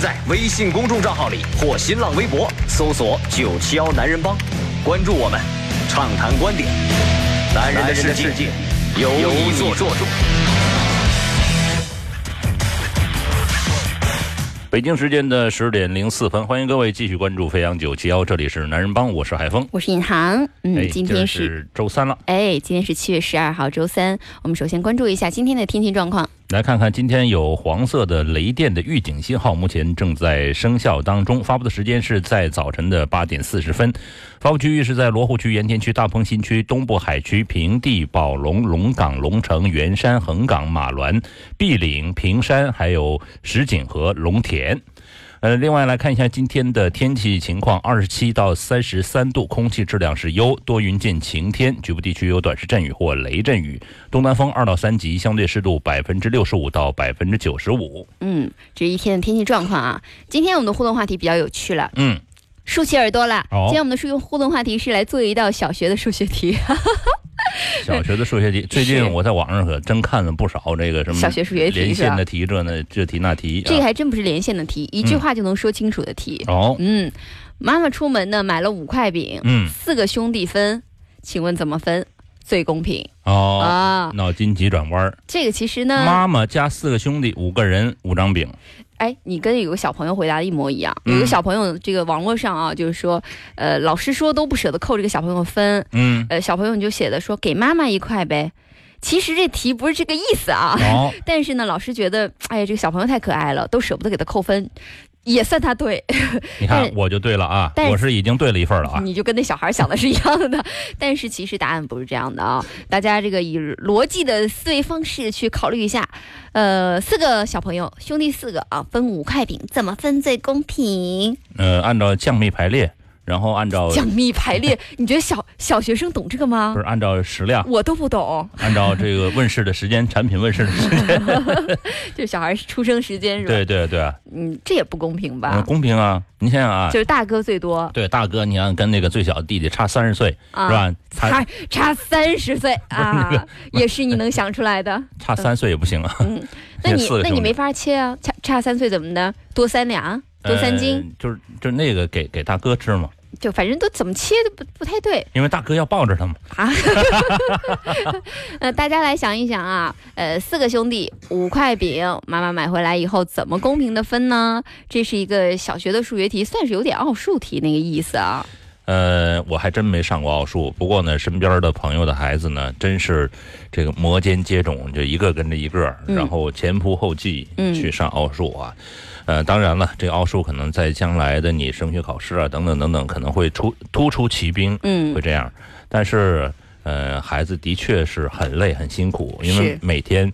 在微信公众账号里或新浪微博搜索“九七幺男人帮”，关注我们，畅谈观点。男人的世界由你做主。北京时间的十点零四分，欢迎各位继续关注飞扬九七幺，这里是男人帮，我是海峰。我是尹航，嗯，哎，今天这是周三了，哎，今天是七月十二号，周三。我们首先关注一下今天的天气状况。来看看今天有黄色的雷电的预警信号，目前正在生效当中，发布的时间是在早晨的八点四十分。发布区域是在罗湖区、盐田区、大鹏新区、东部海区、平地、宝龙、龙岗、龙城、元山、横岗、马峦、碧岭、平山，还有石井和龙田。呃，另外来看一下今天的天气情况，二十七到三十三度，空气质量是优，多云见晴天，局部地区有短时阵雨或雷阵雨，东南风二到三级，相对湿度百分之六十五到百分之九十五。嗯，这一天的天气状况啊。今天我们的互动话题比较有趣了，嗯，竖起耳朵了。哦今天我们的数学互动话题是来做一道小学的数学题，小学的数学题，最近我在网上可真看了不少这个什么小学数学题连线的？题，这那这题那题。这个啊还真不是连线的题，一句话就能说清楚的题。哦，嗯，妈妈出门呢买了五块饼，嗯，四个兄弟分，请问怎么分最公平哦，啊？脑筋急转弯儿，这个其实呢，妈妈加四个兄弟，五个人，五张饼。哎，你跟有个小朋友回答的一模一样。嗯。有个小朋友，这个网络上啊，就是说，呃，老师说都不舍得扣这个小朋友分，嗯，呃，小朋友你就写的说给妈妈一块呗。其实这题不是这个意思啊，哦，但是呢，老师觉得，哎呀，这个小朋友太可爱了，都舍不得给他扣分，也算他对。你看我就对了啊，我是已经对了一份了啊。你就跟那小孩想的是一样的，但是其实答案不是这样的啊。大家这个以逻辑的思维方式去考虑一下，呃，四个小朋友，兄弟四个啊，分五块饼，怎么分最公平？呃，按照降幂排列，然后按照降幂排列，你觉得小小学生懂这个吗不？是按照食量，我都不懂，按照这个问世的时间，产品问世的时间。就小孩出生时间是吧？对对对，嗯，这也不公平嗯，吧？公平啊！你想想啊就，是大哥最多对大哥，你看跟那个最小的弟弟差三十岁，啊，是吧？差差差三十岁 啊，也是你能想出来的。差三岁也不行啊。嗯，那你那你没法切啊，差差三岁怎么的？多三两，多三斤，呃就是就是那个给给大哥吃嘛，就反正都怎么切都不不太对因为大哥要抱着他嘛。啊。呃，大家来想一想啊，呃，四个兄弟五块饼，妈妈买回来以后怎么公平的分呢？这是一个小学的数学题，算是有点奥数题那个意思啊。呃，我还真没上过奥数，不过呢，身边的朋友的孩子呢，真是这个摩肩接踵，就一个跟着一个，嗯然后前仆后继嗯去上奥数啊。呃，当然了，这个奥数可能在将来的你升学考试啊，等等等等，可能会出突出奇兵，嗯会这样。但是，呃，孩子的确是很累很辛苦，因为每天。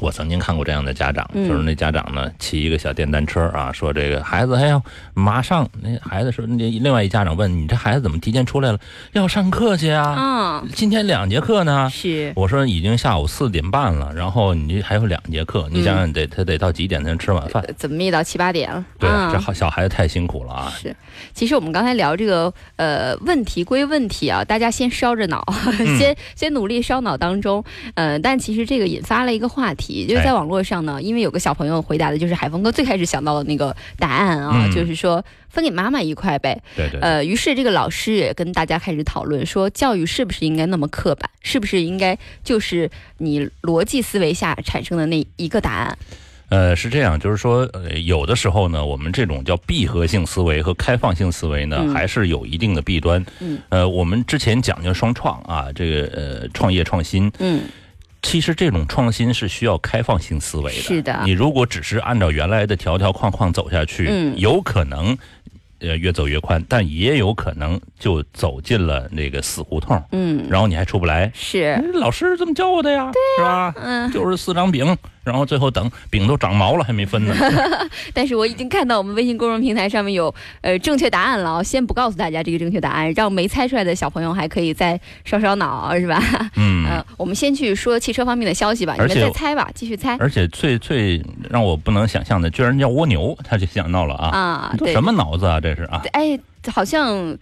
我曾经看过这样的家长，嗯就是那家长呢骑一个小电单车啊，说这个孩子还要马上，那孩子说，那另外一家长问你这孩子怎么提前出来了？要上课去啊，嗯，今天两节课呢。是我说已经下午四点半了，然后你还有两节课，你想想得他得到几点才能吃晚饭？呃怎么也到七八点了？对，啊这好小孩子太辛苦了啊。是，其实我们刚才聊这个呃问题归问题啊，大家先烧着脑，嗯 先先努力烧脑当中，呃，但其实这个引发了一个话题，就是在哎网络上呢，因为有个小朋友回答的就是海峰哥最开始想到的那个答案啊，嗯。就是说分给妈妈一块呗，对对对，呃，于是这个老师也跟大家开始讨论说，教育是不是应该那么刻板，是不是应该就是你逻辑思维下产生的那一个答案？呃，是这样，就是说，呃，有的时候呢，我们这种叫闭合性思维和开放性思维呢，嗯。还是有一定的弊端。嗯，呃，我们之前讲究双创啊，这个呃创业创新，嗯，其实这种创新是需要开放性思维的。是的你如果只是按照原来的条条框框走下去，嗯有可能。呃，越走越宽，但也有可能就走进了那个死胡同，嗯，然后你还出不来。是，哎老师这么教我的呀，是吧？嗯，就是四张饼，然后最后等饼都长毛了还没分呢。但是我已经看到我们微信公众平台上面有呃正确答案了，先不告诉大家这个正确答案，让没猜出来的小朋友还可以再烧烧脑，是吧？嗯，呃，我们先去说汽车方面的消息吧，你们再猜吧，继续猜而且最最让我不能想象的，居然叫蜗牛，他就想到了啊，啊。对，什么脑子啊，这是啊。哎，好像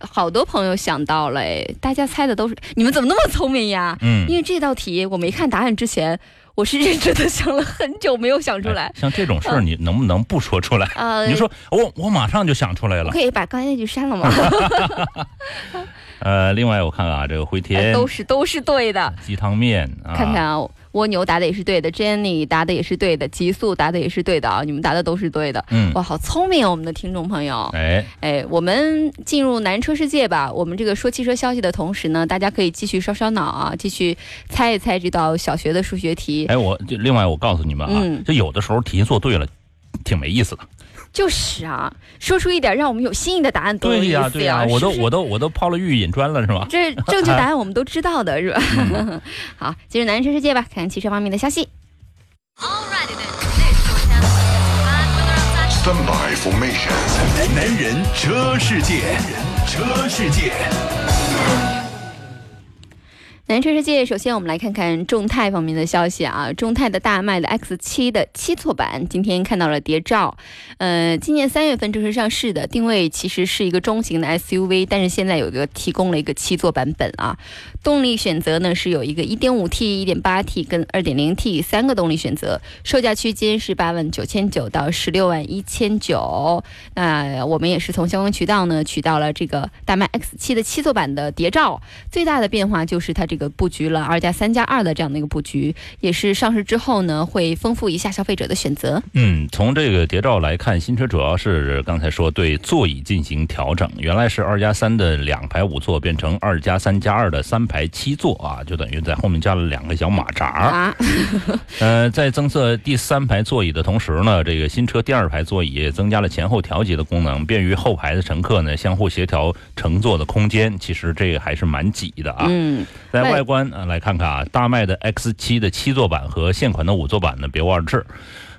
好多朋友想到了，哎，大家猜的都是你们怎么那么聪明呀？嗯，因为这道题我没看答案之前，我是认真的想了很久，没有想出来哎。像这种事儿，你能不能不说出来？呃，你说我我马上就想出来了。可以把刚才那句删了吗？呃，另外我看看啊，这个回哎田都是都是对的。鸡汤面啊，看看啊，蜗牛答的也是对的，Jenny 答的也是对的，极速答的也是对的啊，你们答的都是对的。嗯，哇，好聪明哦，我们的听众朋友。哎，哎，我们进入南车世界吧。我们这个说汽车消息的同时呢，大家可以继续烧烧脑啊，继续猜一猜这道小学的数学题。哎，我就另外我告诉你们啊，嗯就有的时候题做对了，挺没意思的。就是啊，说出一点让我们有新意的答案多有意思对呀，对呀，是不是我都我都我都抛了玉引砖了，是吧？这 正确答案我们都知道的是吧？嗯 好，进入男人车世界吧，看看汽车方面的消息。Stand by formation。男人车世界，车世界。南车世界，首先我们来看看众泰方面的消息啊。众泰的大迈的 X 7的七座版今天看到了谍照，呃，今年三月份正式上市的，定位其实是一个中型的 SUV，但是现在有一个提供了一个七座版本啊。动力选择呢是有一个 1.5T、1.8T 跟 2.0T 三个动力选择，售价区间是八万九千九到十六万一千九。那我们也是从相关渠道呢取到了这个大迈 X 7的七座版的谍照，最大的变化就是它这个布局了二加三加二的这样的一个布局，也是上市之后呢会丰富一下消费者的选择。嗯，从这个谍照来看，新车主要是刚才说对座椅进行调整，原来是二加三的两排五座变成二加三加二的三排七座啊，就等于在后面加了两个小马扎。啊，呃，在增设第三排座椅的同时呢，这个新车第二排座椅也增加了前后调节的功能，便于后排的乘客呢相互协调乘坐的空间。其实这个还是蛮挤的啊。嗯，在外外观啊来看看啊，大迈的 X 7的七座版和现款的五座版呢别无二致。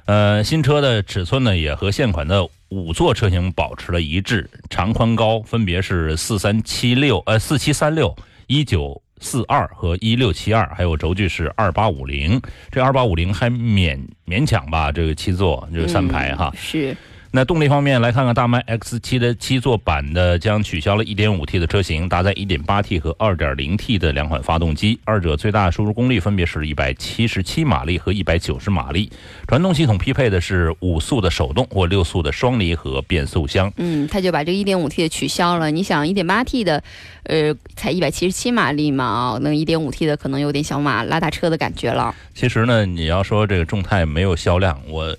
呃，新车的尺寸呢也和现款的五座车型保持了一致，长宽高分别是四三七六呃四七三六一九。四二和一六七二，还有轴距是二八五零，这二八五零还勉勉强吧，这个七座就是三排哈。嗯是那动力方面来看看，大迈 X 7的七座版的将取消了 1.5T 的车型，搭载 1.8T 和 2.0T 的两款发动机，二者最大输出功率分别是177马力和190马力。传动系统匹配的是五速的手动或六速的双离合变速箱。嗯，他就把这个 1.5T 的取消了。你想 1.8T 的，呃，才177马力嘛，啊那 1.5T 的可能有点小马拉大车的感觉了。其实呢，你要说这个众泰没有销量，我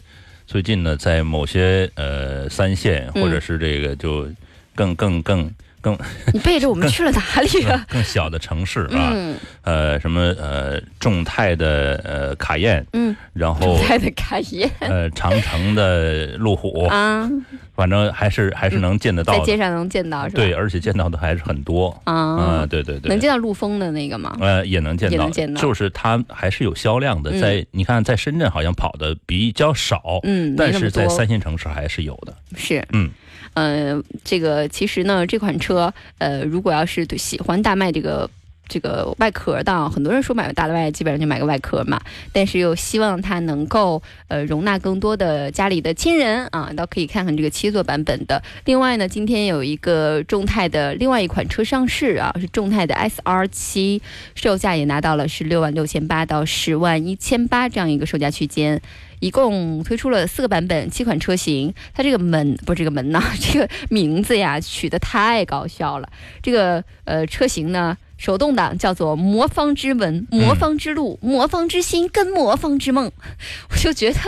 最近呢在某些呃三线或者是这个就更更更更你背着我们去了哪里啊？更小的城市啊，嗯呃，什么呃，众泰的呃卡宴，嗯，然后众泰的卡宴呃长城的路虎，啊，反正还是还是能见得到的。在街上能见到是吧？对，而且见到的还是很多。啊啊，，对对对能，见到陆风的那个吗？呃，也能见到，也能见到就是它还是有销量的。嗯在你看，在深圳好像跑的比较少，嗯，但是在三线城市还是有的。是，嗯，呃，这个其实呢，这款车，呃，如果要是喜欢大迈这个。这个外壳的，很多人说买个大迈基本上就买个外壳嘛，但是又希望它能够呃容纳更多的家里的亲人啊，倒可以看看这个七座版本的。另外呢，今天有一个众泰的另外一款车上市啊，是众泰的 SR 七，售价也拿到了是六万六千八到十万一千八这样一个售价区间。一共推出了四个版本，七款车型。它这个门不是这个门呐，这个名字呀取得太搞笑了。这个呃车型呢，手动挡叫做魔方之门、魔方之路、魔方之心跟魔方之梦，我就觉得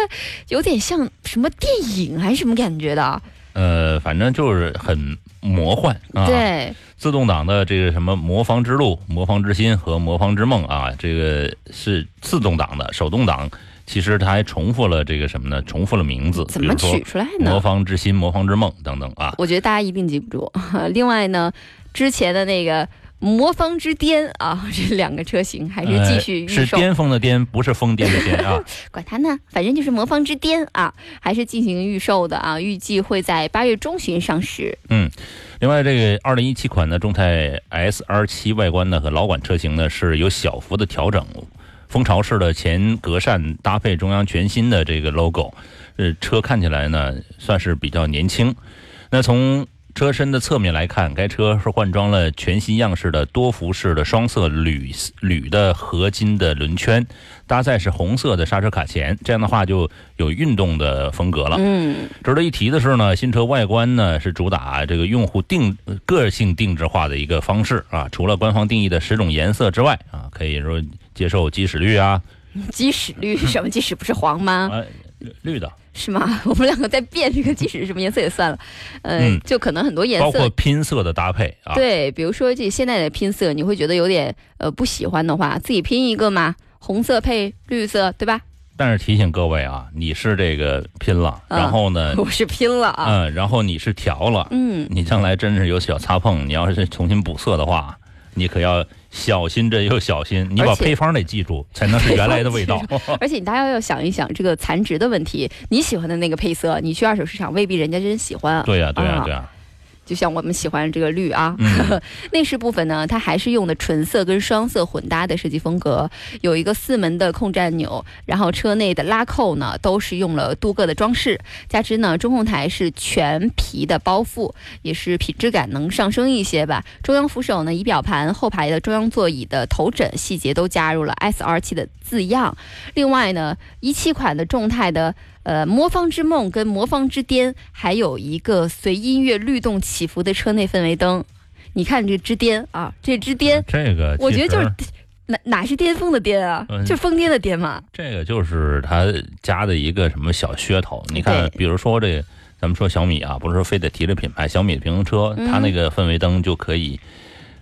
有点像什么电影还是什么感觉的。呃，反正就是很魔幻啊。对，自动挡的这个什么魔方之路、魔方之心和魔方之梦啊，这个是自动挡的，手动挡其实它还重复了这个什么呢？重复了名字，怎么取出来呢魔？方之心、魔方之梦等等啊。我觉得大家一定记不住。另外呢，之前的那个魔方之巅啊，这两个车型还是继续预售。呃是巅峰的巅，不是疯癫的癫啊。管它呢，反正就是魔方之巅啊，还是进行预售的啊，预计会在八月中旬上市。嗯另外，这个二零一七款的众泰 S R 七外观呢和老款车型呢是有小幅的调整，蜂巢式的前格栅搭配中央全新的这个 logo，呃，车看起来呢算是比较年轻。那从车身的侧面来看，该车是换装了全新样式的多辐式的双色铝铝的合金的轮圈，搭载是红色的刹车卡钳，这样的话就有运动的风格了。嗯，值得一提的是呢，新车外观呢是主打这个用户定呃个性定制化的一个方式啊。除了官方定义的十种颜色之外啊，可以说接受鸡屎绿啊，鸡屎绿是什么？鸡屎不是黄吗？啊绿的，是吗？我们两个在变这个鸡屎是什么颜色也算了，呃，嗯就可能很多颜色包括。拼色的搭配啊。对，比如说这现在的拼色，你会觉得有点呃不喜欢的话，自己拼一个嘛，红色配绿色，对吧？但是提醒各位啊，你是这个拼了，啊然后呢，我是拼了啊，嗯，然后你是调了，嗯，你将来真是有小擦碰，你要是重新补色的话，你可要小心着又小心，你把配方得记住，才能是原来的味道。而且你大家要想一想这个残值的问题，你喜欢的那个配色，你去二手市场未必人家真喜欢。对呀、对呀、啊对呀、就像我们喜欢这个绿啊，嗯 内饰部分呢，它还是用的纯色跟双色混搭的设计风格，有一个四门的控制按钮，然后车内的拉扣呢都是用了镀铬的装饰，加之呢中控台是全皮的包覆，也是品质感能上升一些吧。中央扶手呢，仪表盘后排的中央座椅的头枕细节都加入了 S R 七的字样。另外呢，一七款的众泰的呃魔方之梦跟魔方之巅，还有一个随音乐律动起伏的车内氛围灯。你看这之巅啊，这之巅，这个我觉得就是哪哪是巅峰的巅啊，嗯就是疯癫的癫嘛。这个就是他加的一个什么小噱头。你看，比如说这，咱们说小米啊，不是说非得提着品牌，小米的平衡车，嗯它那个氛围灯就可以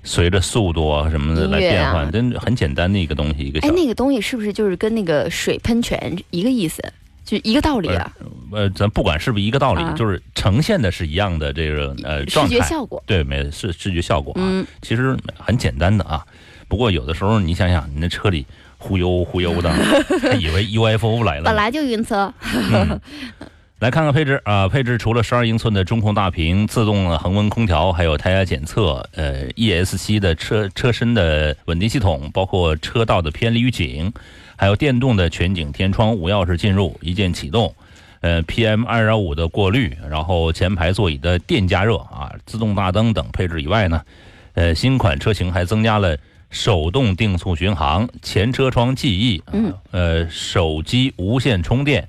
随着速度啊什么的来变换，真的很简单的一个东西，一个哎，那个东西是不是就是跟那个水喷泉一个意思，就一个道理啊？呃，咱不管是不是一个道理，啊就是呈现的是一样的这个呃视状态，觉效果。对，没视视觉效果啊，嗯，其实很简单的啊。不过有的时候你想想，你那车里忽悠忽悠的，还以为 UFO 来了。本来就晕车，嗯，来看看配置啊，配置除了十二英寸的中控大屏、自动的恒温空调，还有胎压检测，呃，ESC 的车车身的稳定系统，包括车道的偏离预警，还有电动的全景天窗、无钥匙进入、一键启动。呃，PM 二点五的过滤，然后前排座椅的电加热啊，自动大灯等配置以外呢，呃，新款车型还增加了手动定速巡航、前车窗记忆，啊嗯，呃，手机无线充电，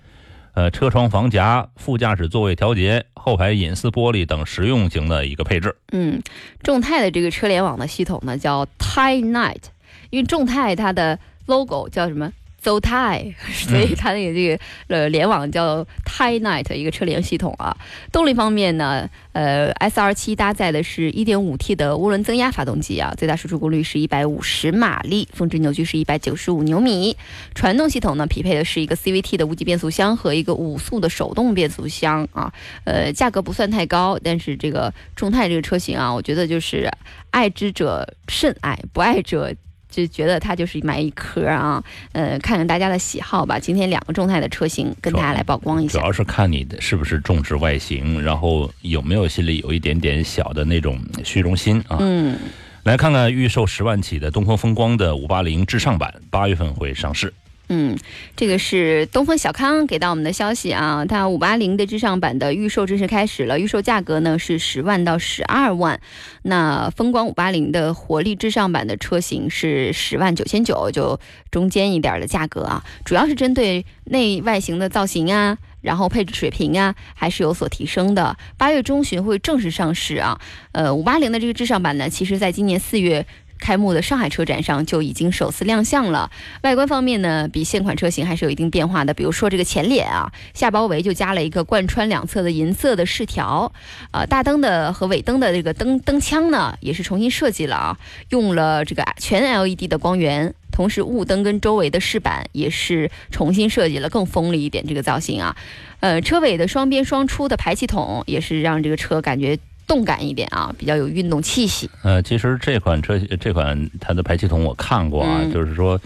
呃，车窗防夹、副驾驶座位调节、后排隐私玻璃等实用型的一个配置。嗯，众泰的这个车联网的系统呢叫 t i e Night，因为众泰它的 logo 叫什么？邹泰，所以它那个这个呃联网叫 Thai Night 一个车联系统啊。动力方面呢，呃，S R 七搭载的是 1.5T 的涡轮增压发动机啊，最大输出功率是150马力，峰值扭矩是195牛米。传动系统呢，匹配的是一个 CVT 的无级变速箱和一个五速的手动变速箱啊。呃，价格不算太高，但是这个众泰这个车型啊，我觉得就是爱之者甚爱，不爱者。就觉得它就是买一壳啊，呃，看看大家的喜好吧。今天两个众泰的车型跟大家来曝光一下。主要是看你的是不是重视外形，然后有没有心里有一点点小的那种虚荣心啊。嗯，来看看预售十万起的东风风光的五八零至尚版，八月份会上市。嗯，这个是东风小康给到我们的消息啊，它五八零的至上版的预售正式开始了，预售价格呢是十万到十二万。那风光五八零的活力至上版的车型是十万九千九，就中间一点的价格啊，主要是针对内外形的造型啊。然后配置水平啊，还是有所提升的。八月中旬会正式上市啊。呃，五八零的这个至上版呢，其实在今年四月开幕的上海车展上就已经首次亮相了。外观方面呢，比现款车型还是有一定变化的。比如说这个前脸啊，下包围就加了一个贯穿两侧的银色的饰条，呃，大灯的和尾灯的这个灯灯腔呢，也是重新设计了啊，用了这个全 LED 的光源。同时，雾灯跟周围的饰板也是重新设计了，更锋利一点这个造型啊。呃，车尾的双边双出的排气筒也是让这个车感觉动感一点啊，比较有运动气息。呃，其实这款车这款它的排气筒我看过啊，嗯就是说，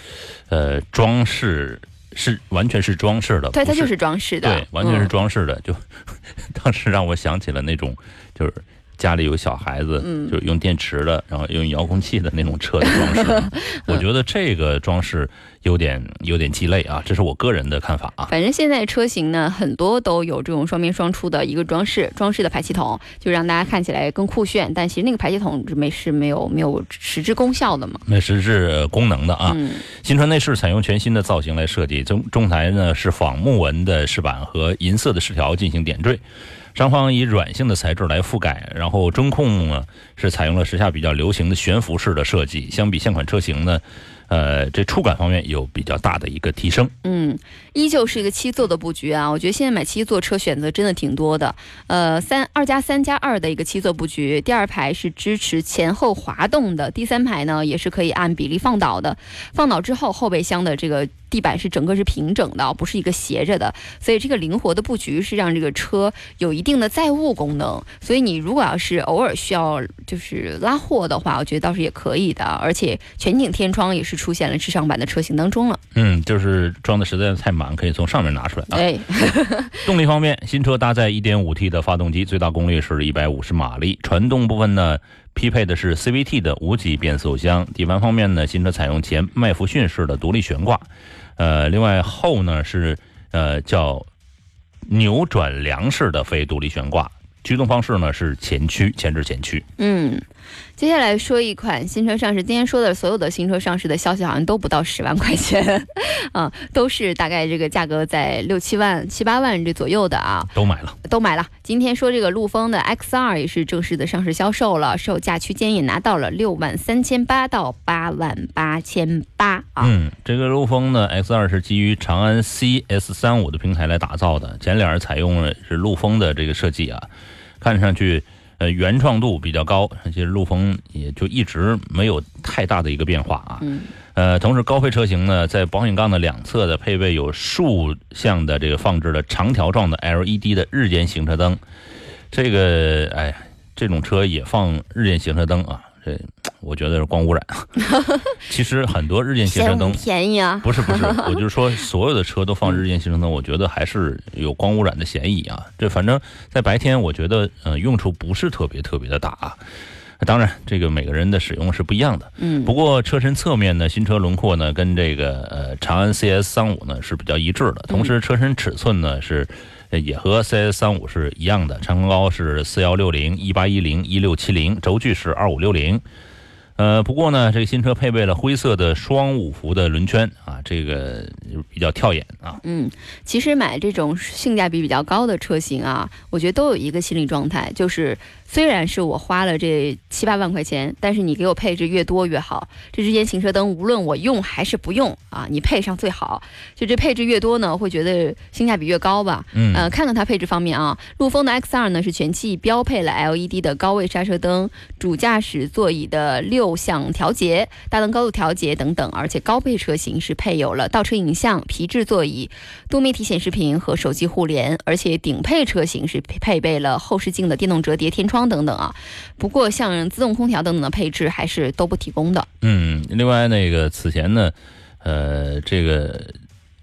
呃，装饰是完全是装饰的，对，它就是装饰的，对，完全是嗯装饰的。就 当时让我想起了那种，就是家里有小孩子，嗯就是用电池的，然后用遥控器的那种车的装饰。我觉得这个装饰有点有点鸡肋啊，这是我个人的看法啊。反正现在车型呢，很多都有这种双边双出的一个装饰，装饰的排气筒，就让大家看起来更酷炫。但其实那个排气筒没是没有没有实质功效的嘛。没实质功能的啊，嗯新车内饰采用全新的造型来设计，中中台呢是仿木纹的饰板和银色的饰条进行点缀，上方以软性的材质来覆盖，然后中控呢是采用了时下比较流行的悬浮式的设计，相比现款车型呢，呃，这触感方面有比较大的一个提升。嗯，依旧是一个七座的布局啊。我觉得现在买七座车选择真的挺多的。呃，三二加三加二的一个七座布局，第二排是支持前后滑动的，第三排呢也是可以按比例放倒的。放倒之后，后备箱的这个地板是整个是平整的，不是一个斜着的，所以这个灵活的布局是让这个车有一定的载物功能。所以你如果要是偶尔需要就是拉货的话，我觉得倒是也可以的。而且全景天窗也是出现了智尚版的车型当中了。嗯，就是装的实在太满，可以从上面拿出来啊。对，动力方面，新车搭载 1.5T 的发动机，最大功率是150马力。传动部分呢，匹配的是 CVT 的无级变速箱。底盘方面呢，新车采用前麦弗逊式的独立悬挂，呃，另外后呢是呃叫扭转梁式的非独立悬挂。驱动方式呢是前驱，前置前驱。嗯，接下来说一款新车上市。今天说的所有的新车上市的消息好像都不到十万块钱，啊，都是大概这个价格在六七万、七八万这左右的啊，都买了，都买了。今天说这个陆风的 X 二也是正式的上市销售了，售价区间也拿到了六万三千八到八万八千八啊。嗯，这个陆风呢 X2 是基于长安 CS 三五的平台来打造的，前脸采用了是陆风的这个设计啊，看上去呃原创度比较高，其实陆风也就一直没有太大的一个变化啊。嗯呃，同时高配车型呢，在保险杠的两侧的配备有竖向的这个放置的长条状的 LED 的日间行车灯，这个哎，这种车也放日间行车灯啊，这我觉得是光污染。其实很多日间行车灯便宜啊！不是不 是，我就是说所有的车都放日间行车灯，我觉得还是有光污染的嫌疑啊。这反正在白天，我觉得呃用处不是特别特别的大啊。当然，这个每个人的使用是不一样的。嗯不过车身侧面呢，新车轮廓呢跟这个呃长安 CS 三五呢是比较一致的，同时车身尺寸呢是。呃也和 CS 三五是一样的，长宽高是四幺六零、一八一零、一六七零，轴距是二五六零。呃，不过呢，这个新车配备了灰色的双五辐的轮圈啊，这个比较跳眼啊。嗯，其实买这种性价比比较高的车型啊，我觉得都有一个心理状态，就是虽然是我花了这七八万块钱，但是你给我配置越多越好。这之间行车灯，无论我用还是不用啊，你配上最好。就这配置越多呢，会觉得性价比越高吧。嗯呃，看看它配置方面啊，陆风的 X2 呢是全系标配了 LED 的高位刹车灯，主驾驶座椅的六项调节、大灯高度调节等等，而且高配车型是配有了倒车影像、皮质座椅、多媒体显示屏和手机互联，而且顶配车型是配配备了后视镜的电动折叠天窗等等啊。不过像自动空调等等的配置还是都不提供的。嗯，另外那个此前呢，呃，这个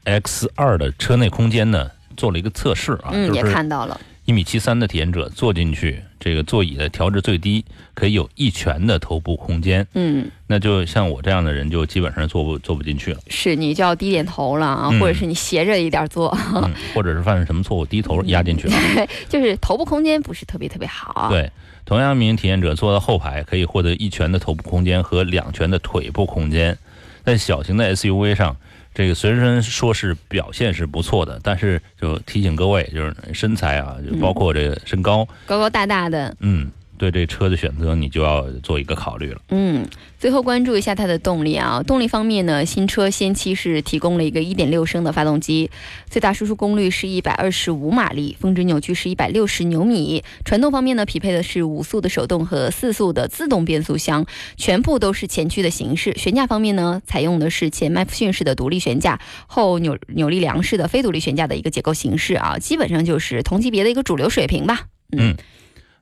X 二的车内空间呢做了一个测试啊，嗯，也就是看到了。一米七三的体验者坐进去，这个座椅的调至最低可以有一拳的头部空间，嗯，那就像我这样的人就基本上坐不坐不进去了，是你就要低点头了啊，嗯或者是你斜着一点坐，嗯，或者是犯了什么错误低头压进去了。就是头部空间不是特别特别好。，啊对，同样一名体验者坐到后排，可以获得一拳的头部空间和两拳的腿部空间。在小型的 SUV 上，这个虽然说是表现是不错的，但是就提醒各位，就是身材啊，就包括这个身高，高高大大的，嗯，对这车的选择你就要做一个考虑了。嗯，最后关注一下它的动力啊。动力方面呢，新车先期是提供了一个1.6升的发动机，最大输出功率是125马力，峰值扭矩是160牛米。传动方面呢，匹配的是五速的手动和四速的自动变速箱，全部都是前驱的形式。悬架方面呢，采用的是前麦弗逊式的独立悬架，后扭扭力梁式的非独立悬架的一个结构形式啊，基本上就是同级别的一个主流水平吧。嗯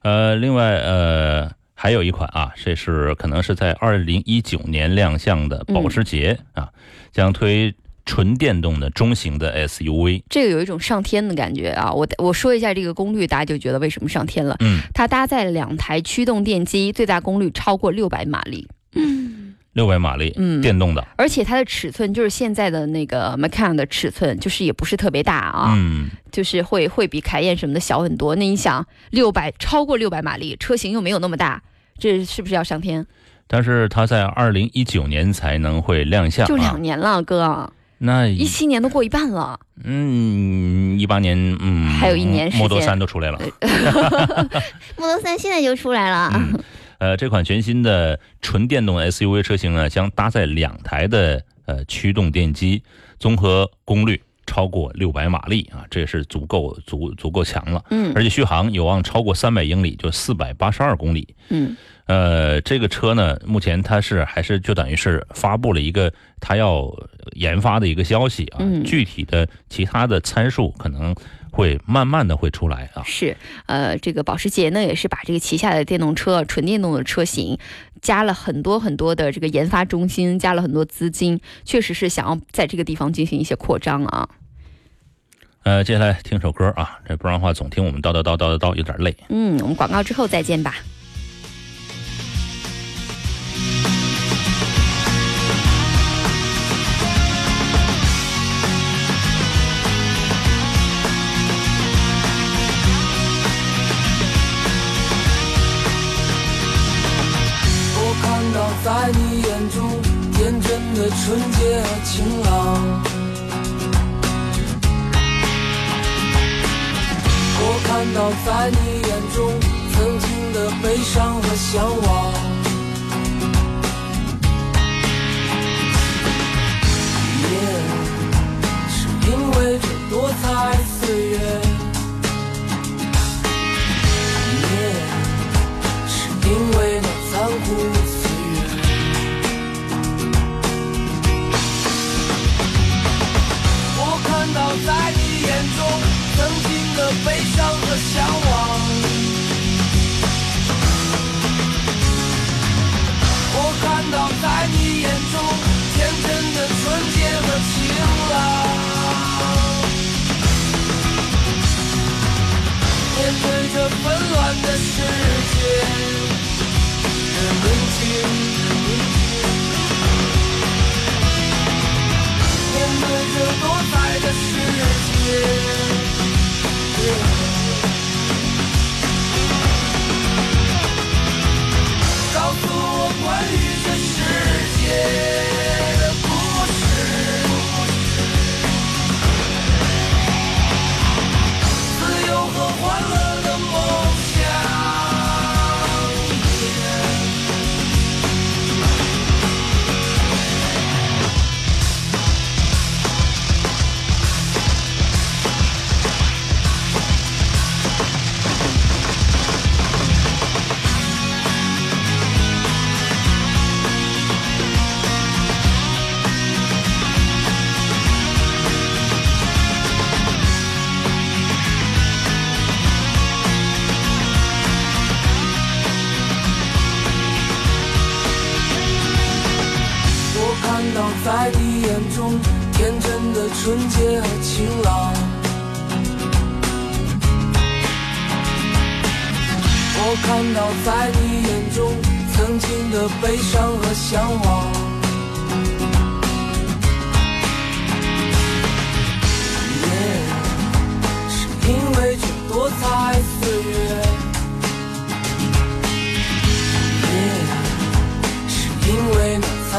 呃，另外呃还有一款啊，这是可能是在二零一九年亮相的保时捷、啊，将推纯电动的中型的 SUV。这个有一种上天的感觉啊！我我说一下这个功率，大家就觉得为什么上天了。嗯，它搭载两台驱动电机，最大功率超过六百马力。六百马力，嗯电动的，而且它的尺寸就是现在的那个 Macan 的尺寸，就是也不是特别大啊，嗯，就是会会比凯宴什么的小很多。那你想，六百超过六百马力，车型又没有那么大，这是不是要上天？但是它在二零一九年才能会亮相就啊。两年了，哥，那一七年都过一半了。嗯，一八年嗯，还有一年时间 Model 三都出来了。Model 3现在就出来了。嗯，呃，这款全新的纯电动 SUV 车型呢，将搭载两台的呃驱动电机，综合功率超过六百马力啊，这也是足够足足够强了。嗯而且续航有望超过三百英里，就四百八十二公里。嗯呃，这个车呢，目前它是还是就等于是发布了一个它要研发的一个消息啊，嗯具体的其他的参数可能会慢慢的会出来啊。是，呃，这个保时捷呢，也是把这个旗下的电动车、纯电动的车型，加了很多很多的这个研发中心，加了很多资金，确实是想要在这个地方进行一些扩张啊。呃，接下来听首歌啊，这不然的话总听我们叨叨叨叨叨叨有点累。嗯，我们广告之后再见吧。的纯洁和晴朗。我看到在你眼中曾经的悲伤和向往。也是因为这多彩岁月。也是因为那残酷在你眼中曾经的悲伤和向往。我看到在你眼中天真的纯洁和晴朗。面对这纷乱的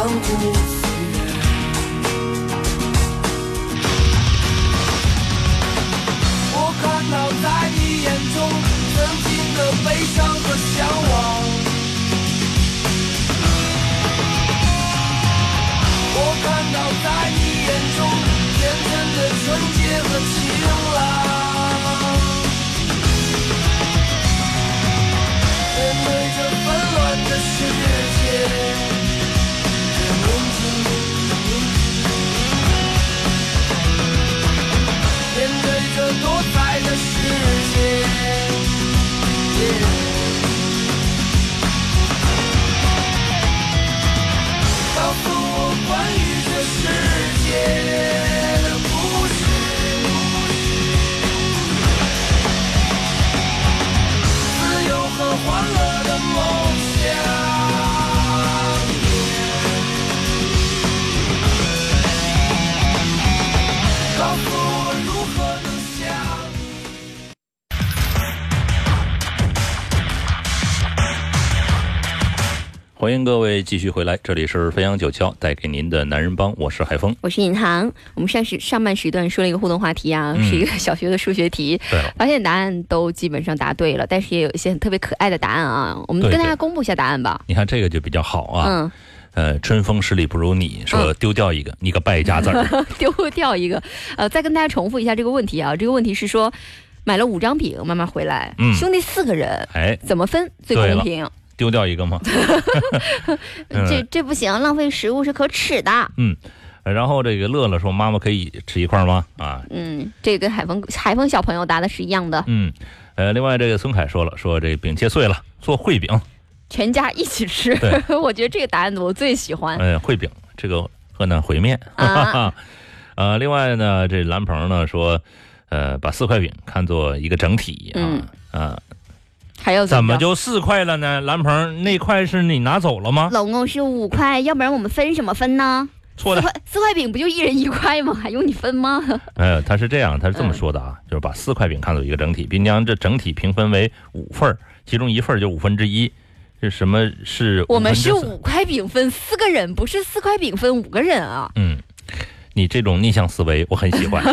为欢迎各位继续回来，这里是飞扬九霄带给您的男人帮，我是海峰。我是尹航。我们上时上半时段说了一个互动话题啊，嗯是一个小学的数学题，发现答案都基本上答对了，但是也有一些很特别可爱的答案啊。我们跟大家公布一下答案吧。你看这个就比较好啊。嗯，呃，春风十里不如你，说丢掉一个，你个败家子儿。丢掉一个。呃，再跟大家重复一下这个问题啊，这个问题是说，买了五张饼，妈妈回来，嗯兄弟四个人哎，怎么分最公平？丢掉一个吗？嗯这这不行，浪费食物是可耻的。嗯然后这个乐乐说：“妈妈可以吃一块吗？”啊，嗯，这个跟海峰海峰小朋友答的是一样的，嗯，呃，另外这个孙凯说了，说这饼切碎了做烩饼，全家一起吃对。我觉得这个答案我最喜欢。呃，烩饼这个河南烩面，啊。呃，另外呢，这蓝鹏呢说，呃，把四块饼看作一个整体啊，嗯啊，还有怎么就四块了呢？蓝鹏那块是你拿走了吗？老公是五块，要不然我们分什么分呢？错的，四块四块饼不就一人一块吗？还用你分吗？呃，他是这样，他是嗯这么说的啊，就是把四块饼看作一个整体，并将这整体平分为五份儿，其中一份儿就五分之一。这什么是？我们是五块饼分四个人，不是四块饼分五个人啊！嗯，你这种逆向思维我很喜欢，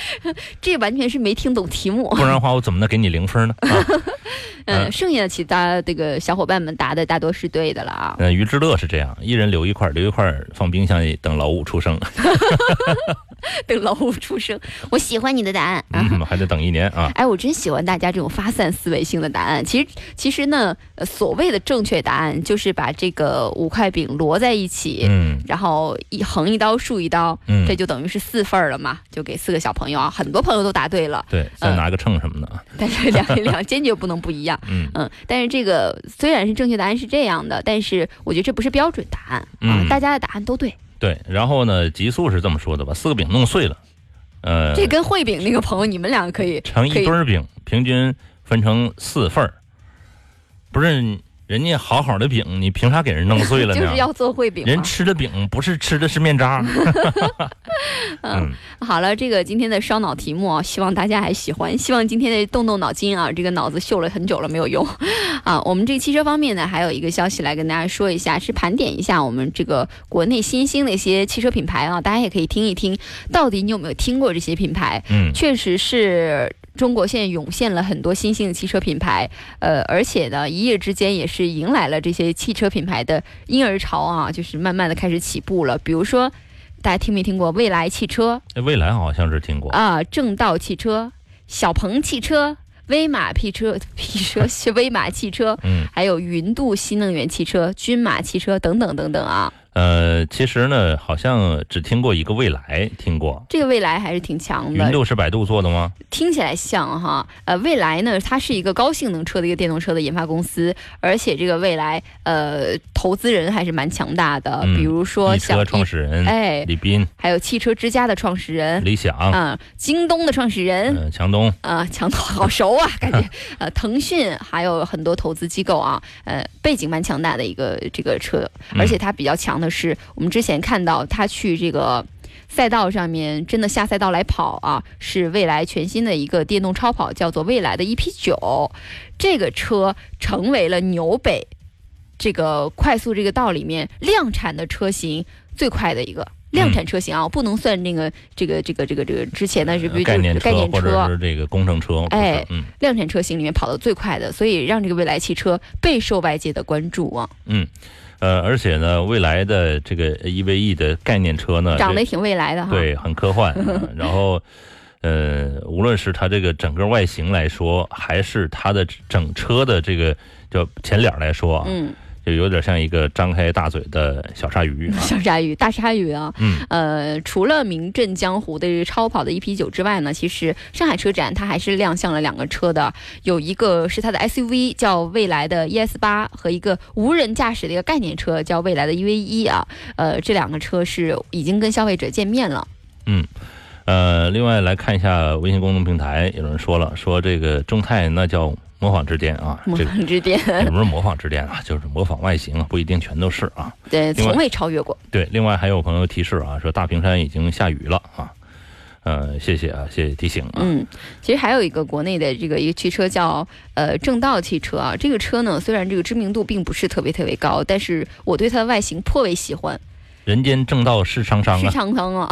这完全是没听懂题目。不然的话我怎么能给你零分呢？啊，嗯，嗯剩下的其他这个小伙伴们答的大多是对的了啊。嗯，于之乐是这样，一人留一块儿，留一块儿放冰箱里，等老五出生，等老五出生，我喜欢你的答案啊！嗯，还得等一年啊。哎，我真喜欢大家这种发散思维性的答案。其实，其实呢，呃所谓的正确答案就是把这个五块饼摞在一起，嗯然后一横一刀竖一刀，嗯这就等于是四份儿了嘛，就给四个小朋友啊。很多朋友都答对了，对，再拿个秤什么的啊。但是两两坚决不能不一样。嗯嗯，但是这个虽然是正确答案是这样的，但是我觉得这不是标准答案啊，嗯大家的答案都对。对，然后呢，极速是这么说的，把四个饼弄碎了，呃，这跟烩饼那个朋友，你们两个可以成一堆儿饼，平均分成四份儿。不是人家好好的饼，你凭啥给人弄碎了呢？就是要做烩饼嘛人。吃的饼不是吃的是面渣。嗯，好了，这个今天的烧脑题目啊，希望大家还喜欢。希望今天的动动脑筋啊，这个脑子秀了很久了没有用 啊。我们这个汽车方面呢，还有一个消息来跟大家说一下，是盘点一下我们这个国内新兴的一些汽车品牌啊，大家也可以听一听，到底你有没有听过这些品牌？嗯确实是。中国现在涌现了很多新兴的汽车品牌，呃，而且呢，一夜之间也是迎来了这些汽车品牌的婴儿潮啊，就是慢慢的开始起步了。比如说，大家听没听过蔚来汽车？未来好像是听过。啊，正道汽车、小鹏汽车、威马汽车、汽车是威马汽车，嗯，还有云度新能源汽车、均马汽车等等等等啊。呃，其实呢，好像只听过一个未来，听过。这个未来还是挺强的，云度是百度做的吗？听起来像哈。呃，未来呢，它是一个高性能车的一个电动车的研发公司，而且这个未来呃投资人还是蛮强大的，嗯比如说易像车创始人哎，李斌、还有汽车之家的创始人。李想、啊、京东的创始人，嗯，强东，啊，强东 好熟啊，感觉。呃，腾讯还有很多投资机构啊，呃，背景蛮强大的一个这个车，而且它比较强的是，我们之前看到它去这个。赛道上面真的下赛道来跑啊，是未来全新的一个电动超跑，叫做未来的 EP 九，这个车成为了纽北这个快速这个道里面量产的车型最快的一个量产车型啊，不能算那个这个这个这个这个之前的是不是概念概念或者是这个工程车，哎嗯量产车型里面跑得最快的，所以让这个未来汽车备受外界的关注啊，嗯，呃，而且呢，未来的这个 EVE 的概念车呢，长得也挺未来的哈。对，很科幻。嗯 然后，呃，无论是它这个整个外形来说，还是它的整车的这个叫前脸来说啊，嗯，就有点像一个张开大嘴的小鲨鱼啊。小鲨鱼、大鲨鱼啊，嗯，呃，除了名震江湖的超跑的 EP 九之外呢，其实上海车展它还是亮相了两个车的，有一个是它的 SUV 叫未来的 ES 八，和一个无人驾驶的一个概念车叫未来的 EV 一啊，呃，这两个车是已经跟消费者见面了。呃，另外来看一下微信公众平台，有人说了，说这个众泰那叫模仿之巅啊，模仿之巅，也不是模仿之巅啊，就是模仿外形啊，不一定全都是啊。对，从未超越过。对，另外还有朋友提示啊，说大平山已经下雨了啊。呃，谢谢啊，谢谢提醒啊。嗯，其实还有一个国内的这个一个汽车叫呃正道汽车啊，这个车呢虽然这个知名度并不是特别特别高，但是我对它的外形颇为喜欢，人间正道是沧桑是啊。长汤啊，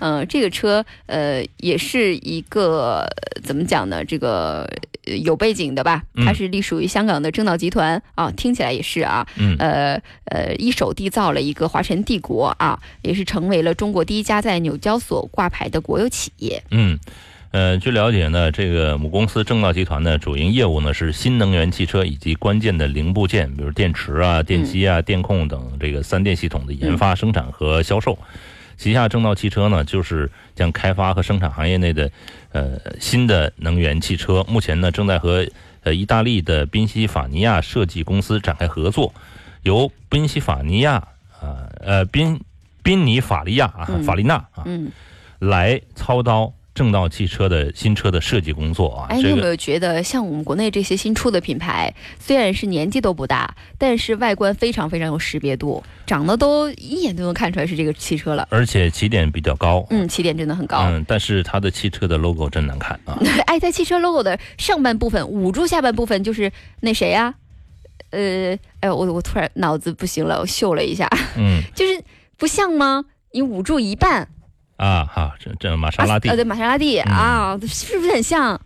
嗯、这个车呃也是一个呃怎么讲呢？这个呃有背景的吧，嗯它是隶属于香港的正道集团啊，听起来也是啊，嗯呃呃一手缔造了一个华晨帝国啊，也是成为了中国第一家在纽交所挂牌的国有企业。嗯，呃，据了解呢，这个母公司正道集团呢，主营业务呢是新能源汽车以及关键的零部件，比如电池啊、电机啊、电控等这个三电系统的研发、生产和销售。旗下正道汽车呢，就是将开发和生产行业内的呃新的能源汽车，目前呢正在和呃意大利的宾夕法尼亚设计公司展开合作，由宾夕法尼亚啊呃宾宾尼法利亚啊嗯。法利纳啊嗯，来操刀正道汽车的新车的设计工作啊。哎，你有没有觉得，像我们国内这些新出的品牌，虽然是年纪都不大，但是外观非常非常有识别度，长得都一眼就能看出来是这个汽车了。而且起点比较高。嗯，起点真的很高。嗯，但是它的汽车的 logo 真难看啊。哎，在汽车 logo 的上半部分捂住下半部分，就是那谁呀、呃，哎，我我突然脑子不行了，我秀了一下，嗯 就是不像吗？你捂住一半，啊哈，这这玛莎拉蒂啊，呃，对，玛莎拉蒂、嗯啊，是不是很像？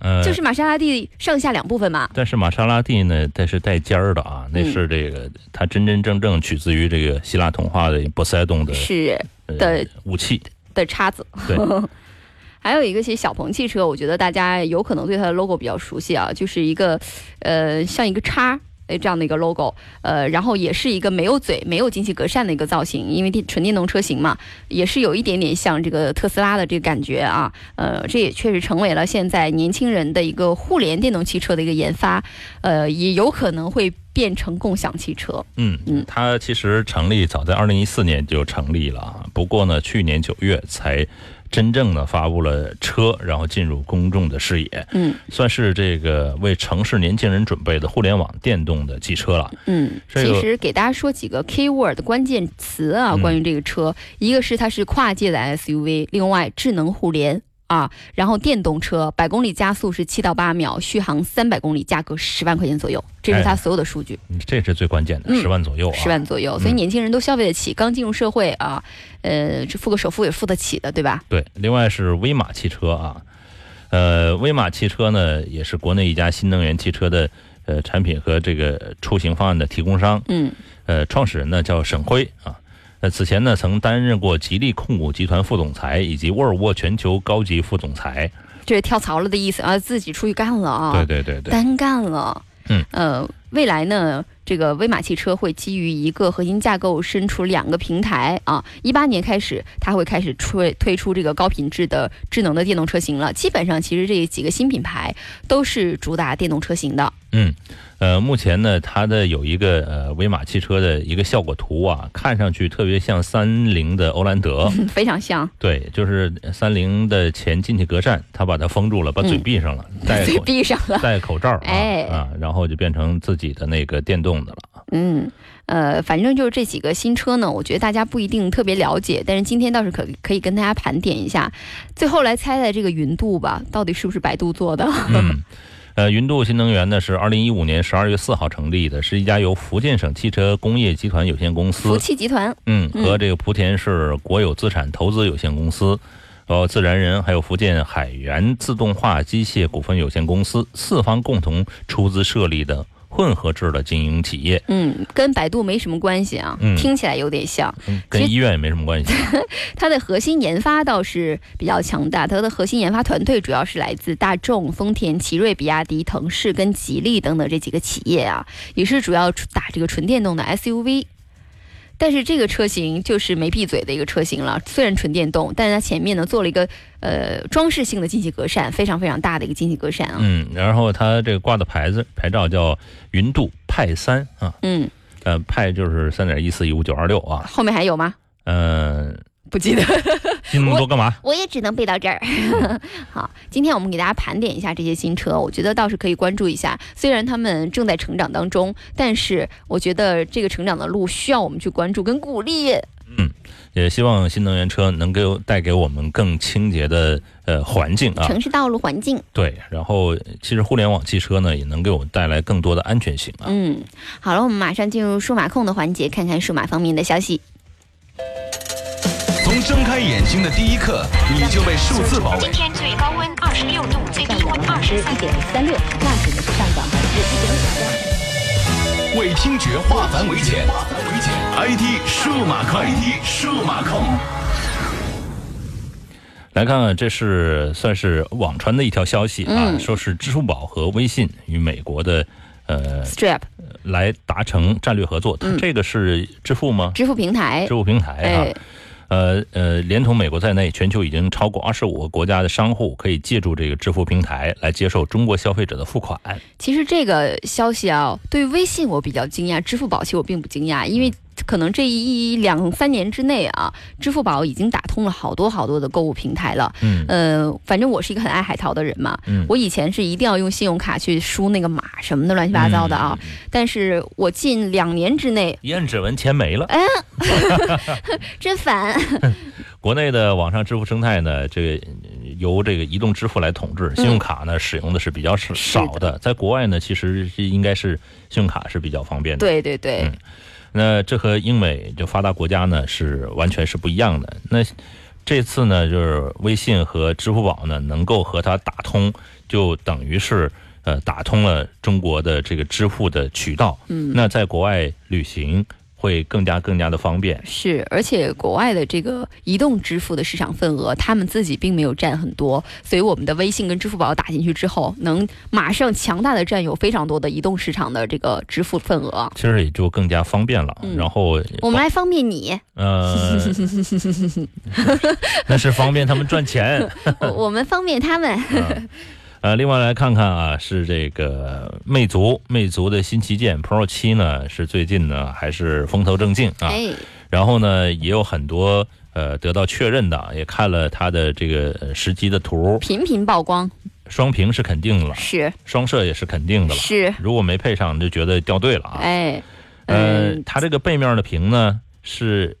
呃，就是玛莎拉蒂上下两部分嘛。但是玛莎拉蒂呢，它是带尖儿的啊，那嗯是这个它真真正正取自于这个希腊童话的波塞冬的是呃的武器。的叉子。对，还有一个其实小鹏汽车，我觉得大家有可能对它的 logo 比较熟悉啊，就是一个呃像一个叉。呃，这样的一个 logo，呃，然后也是一个没有嘴、没有进气格栅的一个造型，因为电纯电动车型嘛，也是有一点点像这个特斯拉的这个感觉啊，呃，这也确实成为了现在年轻人的一个互联电动汽车的一个研发，呃，也有可能会变成共享汽车。嗯嗯它其实成立早在二零一四年就成立了啊，不过呢，去年九月才真正的发布了车，然后进入公众的视野，嗯算是这个为城市年轻人准备的互联网电动的汽车了。嗯，这个其实给大家说几个 keyword 关键词啊，嗯关于这个车，一个是它是跨界的 SUV，另外智能互联。啊，然后电动车百公里加速是七到八秒，续航三百公里，价格十万块钱左右，这是它哎所有的数据，这是最关键的，嗯十万左右啊。十万左右，所以嗯年轻人都消费得起，刚进入社会啊，呃，这付个首付也付得起的，对吧？对，另外是威马汽车啊，呃，威马汽车呢也是国内一家新能源汽车的呃产品和这个出行方案的提供商。嗯呃，创始人呢叫沈辉啊。呃，此前呢曾担任过吉利控股集团副总裁以及沃尔沃全球高级副总裁。这是跳槽了的意思啊，自己出去干了啊。对对对对，单干了。嗯，呃，未来呢，这个威马汽车会基于一个核心架构伸出两个平台啊。一八年开始，它会开始推推出这个高品质的智能的电动车型了。基本上，其实这几个新品牌都是主打电动车型的。嗯，呃，目前呢，它的有一个呃威马汽车的一个效果图啊，看上去特别像三菱的欧蓝德。非常像，对，就是三菱的前进气格栅，它把它封住了，把嘴嗯闭上了，戴嘴闭上了。戴口罩 啊、哎啊，然后就变成自己的那个电动的了。嗯，呃，反正就是这几个新车呢，我觉得大家不一定特别了解，但是今天倒是可可以跟大家盘点一下。最后来猜猜这个云度吧，到底是不是百度做的？嗯，呃，云度新能源呢是二零一五年十二月四号成立的，是一家由福建省汽车工业集团有限公司福汽，集团。嗯，嗯和这个莆田市国有资产投资有限公司。呃，自然人还有福建海源自动化机械股份有限公司四方共同出资设立的混合制的经营企业，嗯，跟百度没什么关系啊，嗯听起来有点像。嗯跟医院也没什么关系。它的核心研发倒是比较强大，它的核心研发团队主要是来自大众、丰田、奇瑞、比亚迪、腾势跟吉利等等这几个企业啊，也是主要打这个纯电动的 SUV。但是这个车型就是没闭嘴的一个车型了，虽然纯电动，但是它前面呢做了一个呃装饰性的进气格栅，非常非常大的一个进气格栅啊。嗯，然后它这个挂的牌子牌照叫云度派三啊，嗯，呃，派就是三点一四一五九二六啊，后面还有吗？嗯、不记得。记那么多干嘛？我也只能背到这儿。好，今天我们给大家盘点一下这些新车，我觉得倒是可以关注一下。虽然他们正在成长当中，但是我觉得这个成长的路需要我们去关注跟鼓励。嗯也希望新能源车能够带给我们更清洁的呃环境啊。城市道路环境。对，然后其实互联网汽车呢，也能给我们带来更多的安全性啊。嗯，好了，我们马上进入数码控的环节，看看数码方面的消息。从睁开眼睛的第一刻，你就被数字包围今。天最高温二十六度，最低温二十三点三六，那指呢是上涨百分之一点五。为听觉化繁为简，IT 数码控，IT 数码控。来看看，这是算是网传的一条消息啊，嗯说是支付宝和微信与美国的呃 Stripe 来达成战略合作。这个是支付吗？支付平台支，付平台啊。哎，呃呃，连同美国在内，全球已经超过二十五个国家的商户可以借助这个支付平台来接受中国消费者的付款。其实这个消息啊，对于微信我比较惊讶，支付宝其实我并不惊讶，因为可能这一两三年之内啊，支付宝已经打通了好多好多的购物平台了。嗯呃，反正我是一个很爱海淘的人嘛，嗯我以前是一定要用信用卡去输那个码什么的乱七八糟的啊，嗯但是我近两年之内，一摁指纹钱没了。哎 真烦。国内的网上支付生态呢，这个呃由这个移动支付来统治，信用卡呢使用的是比较少的的。在国外呢，其实是应该是信用卡是比较方便的。对对对，嗯那这和英美就发达国家呢是完全是不一样的。那这次呢，就是微信和支付宝呢能够和它打通，就等于是呃打通了中国的这个支付的渠道。嗯那在国外旅行会更加更加的方便。是，而且国外的这个移动支付的市场份额，他们自己并没有占很多，所以我们的微信跟支付宝打进去之后，能马上强大的占有非常多的移动市场的这个支付份额。其实也就更加方便了。嗯然后我们来方便你，呃，那是方便他们赚钱。我我们方便他们。呃，另外来看看啊，是这个魅族，魅族的新旗舰 Pro 七呢，是最近呢还是风头正劲啊。哎，然后呢，也有很多呃得到确认的，也看了它的这个呃实际的图，频频曝光，双屏是肯定了，是。双摄也是肯定的了。是，如果没配上，就觉得掉队了啊。哎，呃嗯，，它这个背面的屏呢是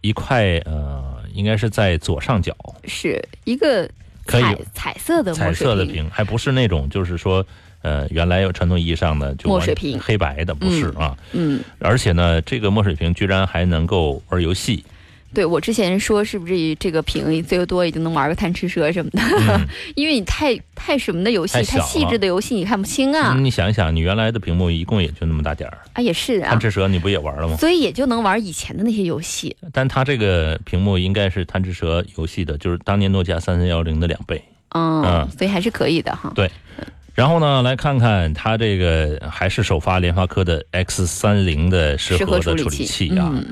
一块呃，应该是在左上角，是。一个可以彩彩色的彩色的屏，还不是那种就是说，呃，原来有传统意义上的就墨水屏黑白的，不是啊。嗯。而且呢，这个墨水屏居然还能够玩游戏，对我之前说是不是这个屏最多也就能玩个贪吃蛇什么的，嗯 因为你太太什么的游戏，太太细致的游戏你看不清啊，你想一想，你原来的屏幕一共也就那么大点儿，啊也是啊贪，吃蛇你不也玩了吗？所以也就能玩以前的那些游戏。但它这个屏幕应该是贪吃蛇游戏的，就是当年诺基亚三三幺零的两倍。嗯，嗯所以还是可以的哈。对然后呢，来看看它这个还是首发联发科的 X 三零的适适合合的处理器器啊。嗯，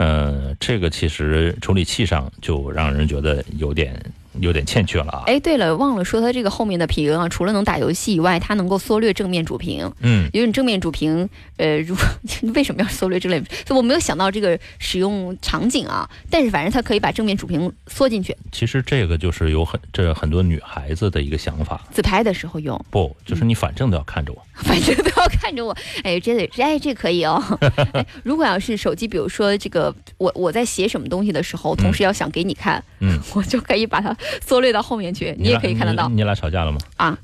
呃，这个其实处理器上就让人觉得有点有点欠缺了啊。哎，对了，忘了说它这个后面的屏啊，除了能打游戏以外，它能够缩略正面主屏。嗯，因为你正面主屏，呃，如果 为什么要缩略正面？所以我没有想到这个使用场景啊，但是反正它可以把正面主屏缩进去，其实这个就是有很这很多女孩子的一个想法，自拍的时候用。不，就是你反正都要看着我。反正都要看着我，哎，这得哎，这可以哦。哎，如果要是手机，比如说这个，我我在写什么东西的时候，同时要想给你看，嗯，我就可以把它缩略到后面去，你也可以看得到你你俩吵架了吗？啊。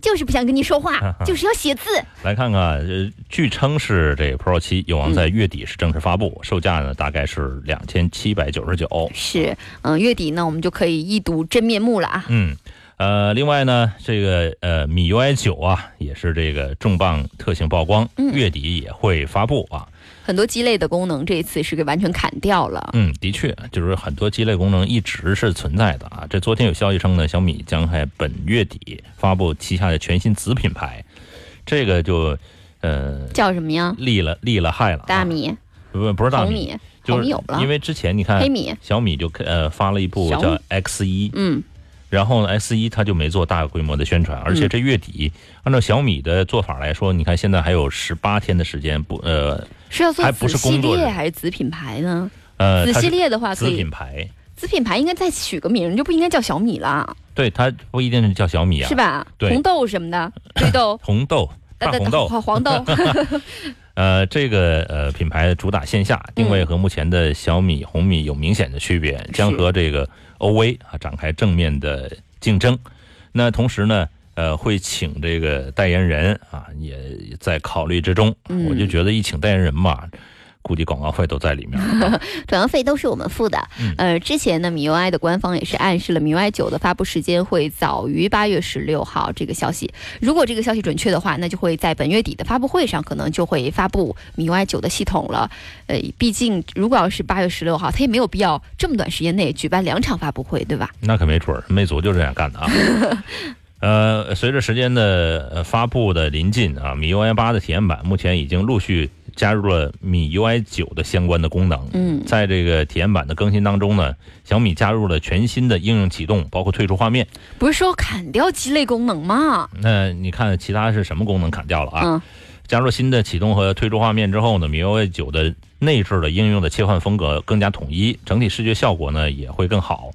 就是不想跟你说话，就是要写字。来看看，呃，据称是这个 Pro 七有望在月底是正式发布，售价呢大概是两千七百九十九。是，嗯，月底呢，我们就可以一睹真面目了啊。嗯，呃，另外呢，这个呃米 UI 九啊，也是这个重磅特性曝光，嗯月底也会发布啊。很多鸡肋的功能这一次是给完全砍掉了。嗯，的确，就是很多鸡肋功能一直是存在的啊。这昨天有消息称呢，小米将在本月底发布旗下的全新子品牌，这个就呃叫什么呀？立了立了害了、啊。大米、不不是大米，就是因，为之前你看黑米，小米就呃发了一部叫 X 一，嗯，然后呢，S 一它就没做大规模的宣传，而且这月底、按照小米的做法来说，你看现在还有十八天的时间不呃是要做还不子系是工作日列还是子品牌呢？呃子系列的话子品牌，子品牌应该再取个名，就不应该叫小米了，对它不一定是叫小米啊，是吧？对红豆什么的，绿豆、红豆。呃大红豆，黄黄豆，呃，这个呃品牌主打线下定位和目前的小米、红米有明显的区别，将和这个 OV 啊展开正面的竞争。那同时呢，呃，会请这个代言人啊，也在考虑之中。嗯我就觉得一请代言人嘛，估计广告费都在里面。广告费都是我们付的。嗯呃，之前呢，米 UI 的官方也是暗示了米 UI 九的发布时间会早于八月十六号这个消息。如果这个消息准确的话，那就会在本月底的发布会上可能就会发布米 UI 九的系统了。呃，毕竟如果要是八月十六号，它也没有必要这么短时间内举办两场发布会，对吧？那可没准儿，魅族就这样干的啊。呃，随着时间的呃发布的临近啊，米 UI 八的体验版目前已经陆续加入了米 UI 九的相关的功能。嗯在这个体验版的更新当中呢，小米加入了全新的应用启动，包括退出画面。不是说砍掉鸡肋功能吗？那你看其他是什么功能砍掉了啊？嗯加入新的启动和退出画面之后呢，米 UI 九的内置的应用的切换风格更加统一，整体视觉效果呢也会更好。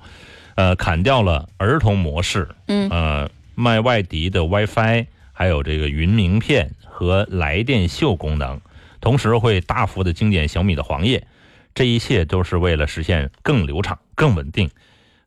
呃，砍掉了儿童模式，嗯呃，卖外迪的 WiFi，还有这个云名片和来电秀功能，同时会大幅的精简小米的黄页，这一切都是为了实现更流畅、更稳定，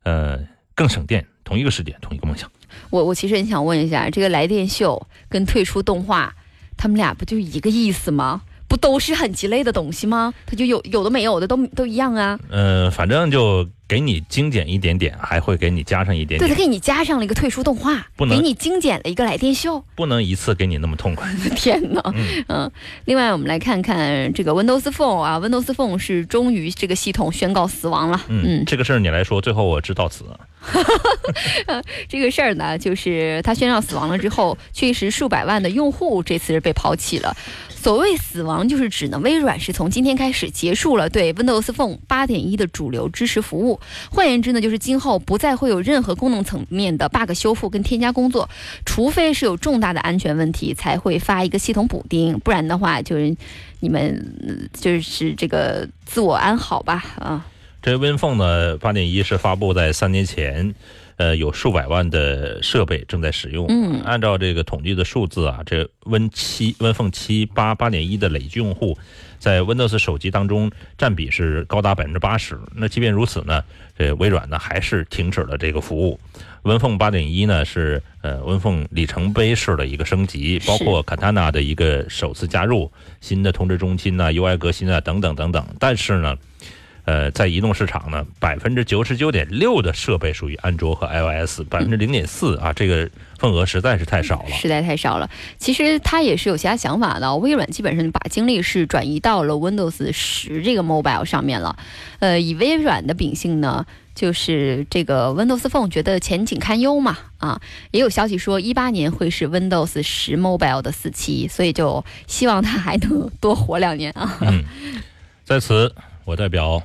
呃，更省电。同一个世界，同一个梦想。我我其实很想问一下，这个来电秀跟退出动画，他们俩不就一个意思吗？不都是很鸡肋的东西吗？它就有有的没有的都都一样啊。呃，反正就给你精简一点点，还会给你加上一点对，它点，给你加上了一个退出动画，不能给你精简了一个来电秀。不能一次给你那么痛快。天哪，嗯另外我们来看看这个 Windows Phone 啊，Windows Phone 是终于这个系统宣告死亡了。嗯，这个事儿你来说，最后我知道此。这个事儿呢，就是它宣告死亡了之后，确实数百万的用户这次是被抛弃了。所谓死亡，就是指呢，微软是从今天开始结束了对 Windows Phone 8.1的主流支持服务。换言之呢，就是今后不再会有任何功能层面的 bug 修复跟添加工作，除非是有重大的安全问题才会发一个系统补丁，不然的话就是你们呃就是这个自我安好吧啊。这 Win Phone 呢，八点一是发布在三年前，呃，有数百万的设备正在使用。嗯按照这个统计的数字啊，这 Win 七、Win Phone 七八八点一的累计用户，在 Windows 手机当中占比是高达百分之八十。那即便如此呢，这微软呢还是停止了这个服务。Win Phone 八点一呢是呃 Win Phone 里程碑式的一个升级，包括 Katana 的一个首次加入，新的通知中心呐、UI 革新啊等等等等。但是呢。呃，在移动市场呢，百分之九十九点六的设备属于安卓和 iOS，百分之零点四啊，这个份额实在是太少了。实在太少了。其实他也是有其他想法的。微软基本上把精力是转移到了 Windows 十这个 mobile 上面了。呃，以微软的秉性呢，就是这个 Windows Phone 觉得前景堪忧嘛，啊，也有消息说一八年会是 Windows 十 mobile 的四期，所以就希望它还能多活两年啊。嗯，在此我代表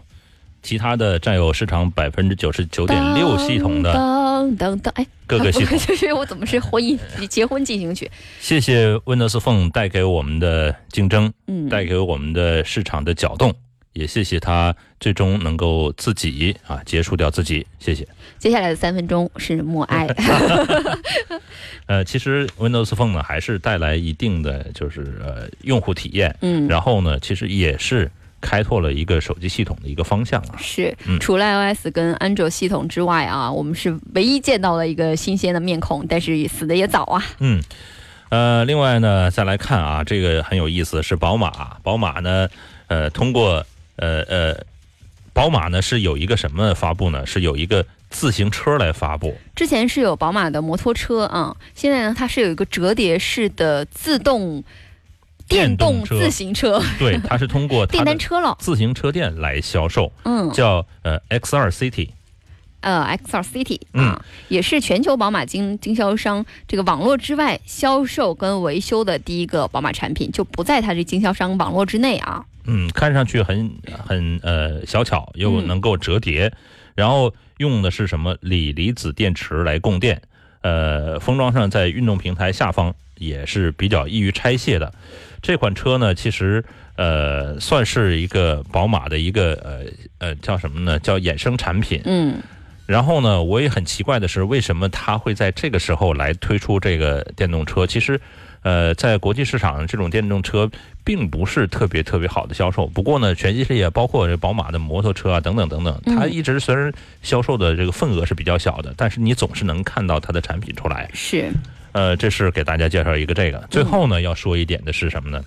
其他的占有市场百分之九十九点六系统的等等等，哎，各个 系统，就是我怎么是婚姻结婚进行曲？谢谢 Windows Phone 带给我们的竞争，嗯，带给我们的市场的搅动，也谢谢他最终能够自己啊结束掉自己，谢谢。接下来的三分钟是默哀。呃，其实 Windows Phone 呢还是带来一定的就是呃用户体验，嗯，然后呢，其实也是开拓了一个手机系统的一个方向啊。是嗯，除了 iOS 跟安卓系统之外啊，我们是唯一见到了一个新鲜的面孔，但是死的也早啊。嗯，呃，另外呢，再来看啊，这个很有意思，是宝马。宝马呢，呃，通过呃呃，宝马呢是有一个什么发布呢？是有一个自行车来发布。之前是有宝马的摩托车啊，现在呢它是有一个折叠式的自动电动自行车、对，它是通过电单车了。自行车店来销售，嗯，叫呃 X2 City。呃，X2 City 嗯啊，也是全球宝马经经销商这个网络之外销售跟维修的第一个宝马产品，就不在它这经销商网络之内啊。嗯，看上去很很呃小巧，又嗯能够折叠，然后用的是什么锂离子电池来供电，呃，封装上在运动平台下方也是比较易于拆卸的。这款车呢，其实呃算是一个宝马的一个呃呃叫什么呢？叫衍生产品。嗯，然后呢，我也很奇怪的是，为什么它会在这个时候来推出这个电动车？其实，呃，在国际市场这种电动车并不是特别特别好的销售。不过呢，全系列包括这宝马的摩托车啊等等等等，它嗯一直虽然销售的这个份额是比较小的，但是你总是能看到它的产品出来。是呃，这是给大家介绍一个这个。最后呢，要说一点的是什么呢？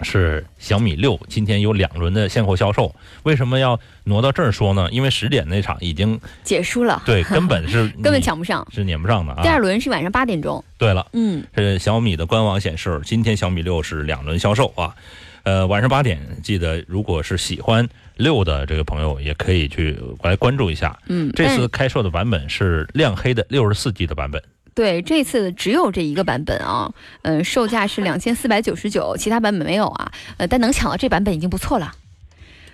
是小米六今天有两轮的现货销售，为什么要挪到这儿说呢？因为十点那场已经结束了，对，根本是 根本抢不上。是撵不上的啊。第二轮是晚上八点钟，对了，嗯，是小米的官网显示，今天小米六是两轮销售啊。呃，晚上八点，记得如果是喜欢六的这个朋友，也可以去来关注一下。嗯，这次开售的版本是亮黑的六十四 G 的版本。对这次只有这一个版本啊，嗯、售价是两千四百九十九，其他版本没有啊，呃，但能抢到这版本已经不错了。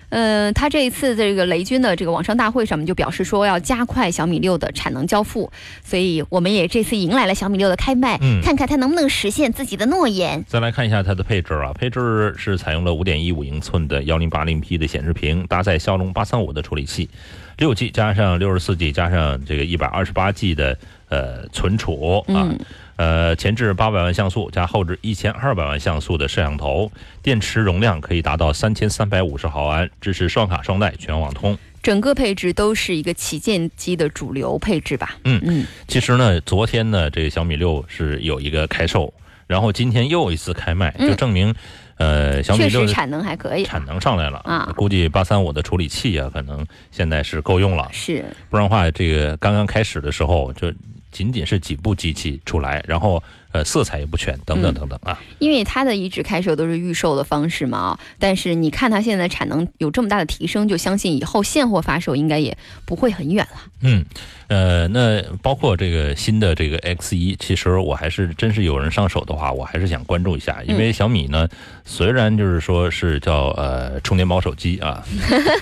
嗯，他这一次这个雷军的这个网上大会上面就表示说要加快小米六的产能交付，所以我们也这次迎来了小米六的开卖，嗯看看它能不能实现自己的诺言。再来看一下它的配置啊，配置是采用了五点一五英寸的幺零八零 P 的显示屏，搭载骁龙八三五的处理器，六 G 加上六十四 G 加上这个一百二十八 G 的呃存储啊。嗯呃，前置八百万像素加后置一千二百万像素的摄像头，电池容量可以达到三千三百五十毫安，支持双卡双待全网通。整个配置都是一个旗舰机的主流配置吧？嗯嗯，其实呢，昨天呢，这个小米六是有一个开售，然后今天又一次开卖，嗯。就证明，呃，小米确实产能还可以。产能上来了啊。估计八三五的处理器啊，可能现在是够用了，是，不然的话，这个刚刚开始的时候就仅仅是几部机器出来，然后呃色彩也不全，等等等等啊。因为它的一直开售都是预售的方式嘛啊，但是你看它现在产能有这么大的提升，就相信以后现货发售应该也不会很远了。嗯，呃，那包括这个新的这个 X 一，其实我还是真是有人上手的话，我还是想关注一下，因为小米呢，虽然就是说是叫呃充电宝手机啊，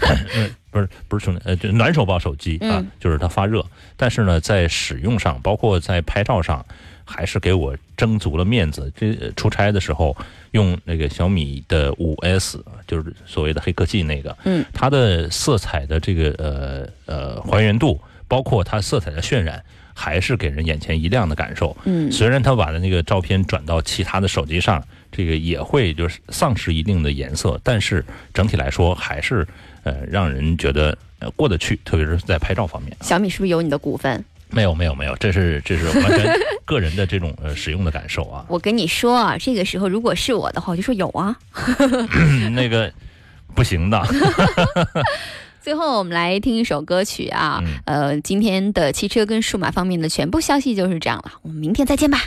嗯不是不是充电呃就暖手宝手机啊，嗯就是它发热，但是呢，在使用上，包括在拍照上。还是给我争足了面子。这呃出差的时候用那个小米的五 S，就是所谓的黑科技那个，嗯，它的色彩的这个呃呃还原度，包括它色彩的渲染，还是给人眼前一亮的感受。嗯虽然它把那个照片转到其他的手机上，这个也会就是丧失一定的颜色，但是整体来说还是呃让人觉得呃过得去，特别是在拍照方面。小米是不是有你的股份？没有没有没有，这是这是完全 个人的这种呃使用的感受啊。我跟你说啊，这个时候如果是我的话，我就说有啊。嗯 那个不行的。最后我们来听一首歌曲啊，嗯呃，今天的汽车跟数码方面的全部消息就是这样了，我们明天再见吧。